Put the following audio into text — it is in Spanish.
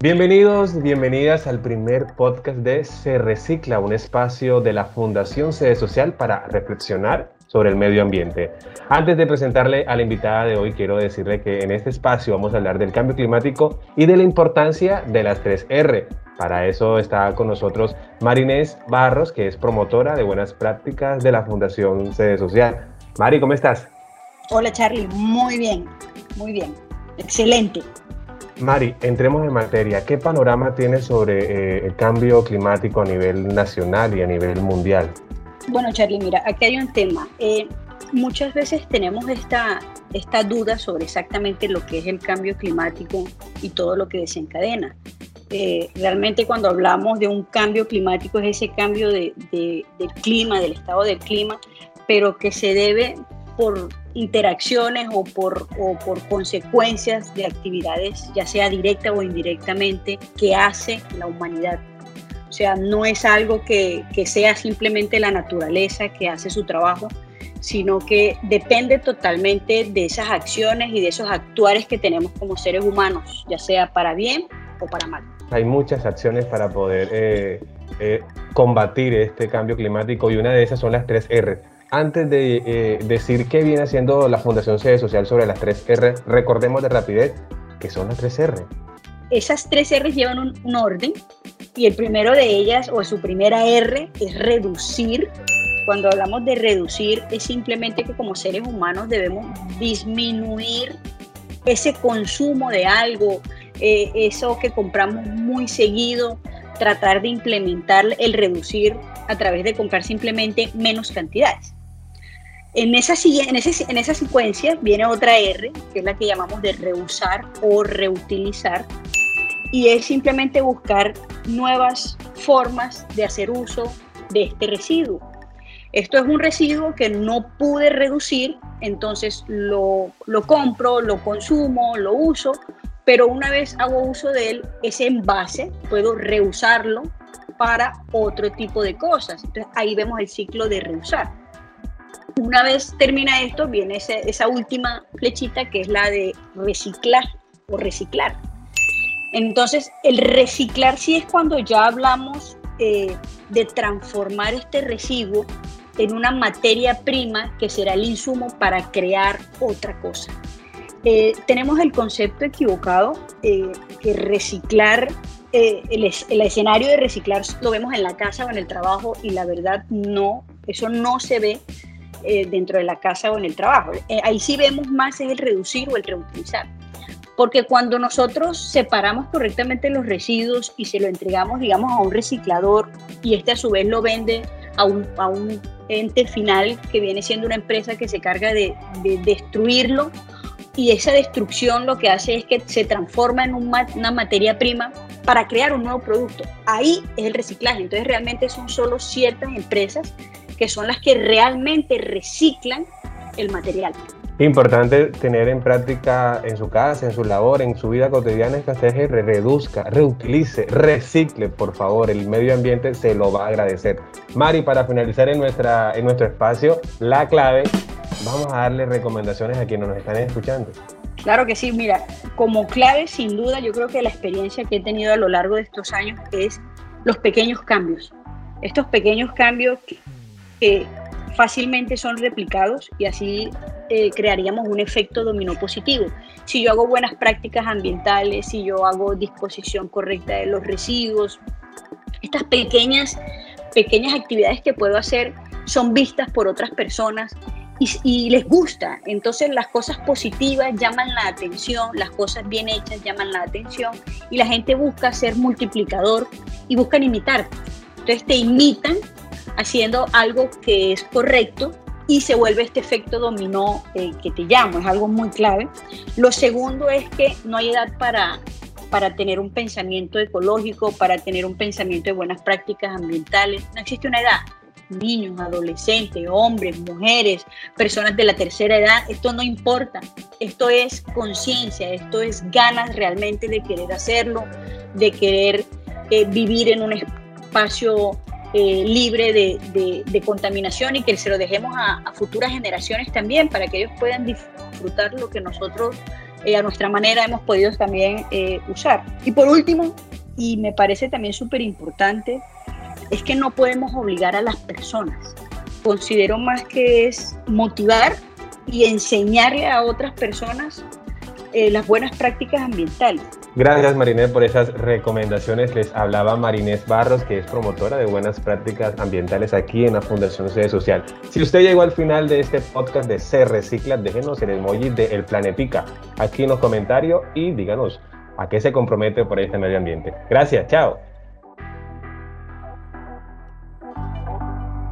Bienvenidos, bienvenidas al primer podcast de Se Recicla, un espacio de la Fundación Sede Social para reflexionar sobre el medio ambiente. Antes de presentarle a la invitada de hoy, quiero decirle que en este espacio vamos a hablar del cambio climático y de la importancia de las tres R. Para eso está con nosotros Marinés Barros, que es promotora de buenas prácticas de la Fundación Sede Social. Mari, ¿cómo estás? Hola Charlie, muy bien, muy bien, excelente. Mari, entremos en materia. ¿Qué panorama tienes sobre eh, el cambio climático a nivel nacional y a nivel mundial? Bueno, Charlie, mira, aquí hay un tema. Eh, muchas veces tenemos esta, esta duda sobre exactamente lo que es el cambio climático y todo lo que desencadena. Eh, realmente cuando hablamos de un cambio climático es ese cambio de, del clima, del estado del clima, pero que se debe por interacciones o por, o por consecuencias de actividades, ya sea directa o indirectamente, que hace la humanidad. O sea, no es algo que, que sea simplemente la naturaleza que hace su trabajo, sino que depende totalmente de esas acciones y de esos actuares que tenemos como seres humanos, ya sea para bien o para mal. Hay muchas acciones para poder eh, eh, combatir este cambio climático y una de esas son las tres R antes de eh, decir qué viene haciendo la Fundación Sede Social sobre las tres R, recordemos de rapidez que son las tres R. Esas tres R llevan un, orden y el primero de ellas o su primera R es reducir. Cuando hablamos de reducir es simplemente que como seres humanos debemos disminuir ese consumo de algo, eh, eso que compramos muy seguido, tratar de implementar el reducir a través de comprar simplemente menos cantidades. En esa, en, en esa secuencia viene otra R, que es la que llamamos de reusar o reutilizar, y es simplemente buscar nuevas formas de hacer uso de este residuo. Esto es un residuo que no pude reducir, entonces lo, lo compro, lo consumo, lo uso, pero una vez hago uso de él, ese envase puedo reusarlo para otro tipo de cosas. Entonces ahí vemos el ciclo de reusar. Una vez termina esto, viene esa última flechita que es la de reciclar o reciclar. Entonces, el reciclar sí es cuando ya hablamos eh, de transformar este residuo en una materia prima que será el insumo para crear otra cosa. Eh, tenemos el concepto equivocado eh, que reciclar, el, el, escenario de reciclar lo vemos en la casa o en el trabajo y la verdad no, eso no se ve eh, dentro de la casa o en el trabajo. Eh, ahí sí vemos más es el reducir o el reutilizar. Porque cuando nosotros separamos correctamente los residuos y se lo entregamos, digamos, a un reciclador y este a su vez lo vende a un, a un ente final que viene siendo una empresa que se carga de, de destruirlo y esa destrucción lo que hace es que se transforma en una materia prima para crear un nuevo producto. Ahí es el reciclaje. Entonces realmente son solo ciertas empresas que son las que realmente reciclan el material. Importante tener en práctica en su casa, en su labor, en su vida cotidiana, que usted reduzca, reutilice, recicle, por favor. El medio ambiente se lo va a agradecer. Mari, para finalizar en, nuestra, en nuestro espacio, la clave, vamos a darle recomendaciones a quienes nos están escuchando. Claro que sí, mira, como clave, sin duda, yo creo que la experiencia que he tenido a lo largo de estos años es los pequeños cambios. Estos pequeños cambios que fácilmente son replicados y así eh, crearíamos un efecto dominó positivo. Si yo hago buenas prácticas ambientales, si yo hago disposición correcta de los residuos, estas pequeñas, pequeñas actividades que puedo hacer son vistas por otras personas y, y, les gusta. Entonces las cosas positivas llaman la atención, las cosas bien hechas llaman la atención y la gente busca ser multiplicador y buscan imitar. Entonces te imitan haciendo algo que es correcto y se vuelve este efecto dominó eh, que te llamo, es algo muy clave. Lo segundo es que no hay edad para, para tener un pensamiento ecológico, para tener un pensamiento de buenas prácticas ambientales, no existe una edad. Niños, adolescentes, hombres, mujeres, personas de la tercera edad, esto no importa. Esto es conciencia, esto es ganas realmente de querer hacerlo, de querer eh, vivir en un espacio eh, libre de, contaminación y que se lo dejemos a, futuras generaciones también para que ellos puedan disfrutar lo que nosotros eh, a nuestra manera hemos podido también eh, usar. Y por último, y me parece también súper importante, es que no podemos obligar a las personas. Considero más que es motivar y enseñarle a otras personas eh, las buenas prácticas ambientales. Gracias Marinés por esas recomendaciones. Les hablaba Marinés Barros, que es promotora de buenas prácticas ambientales aquí en la Fundación Sede Social. Si usted llegó al final de este podcast de Se Recicla, déjenos el emoji de El Planetica aquí en los comentarios y díganos a qué se compromete por este medio ambiente. Gracias, chao.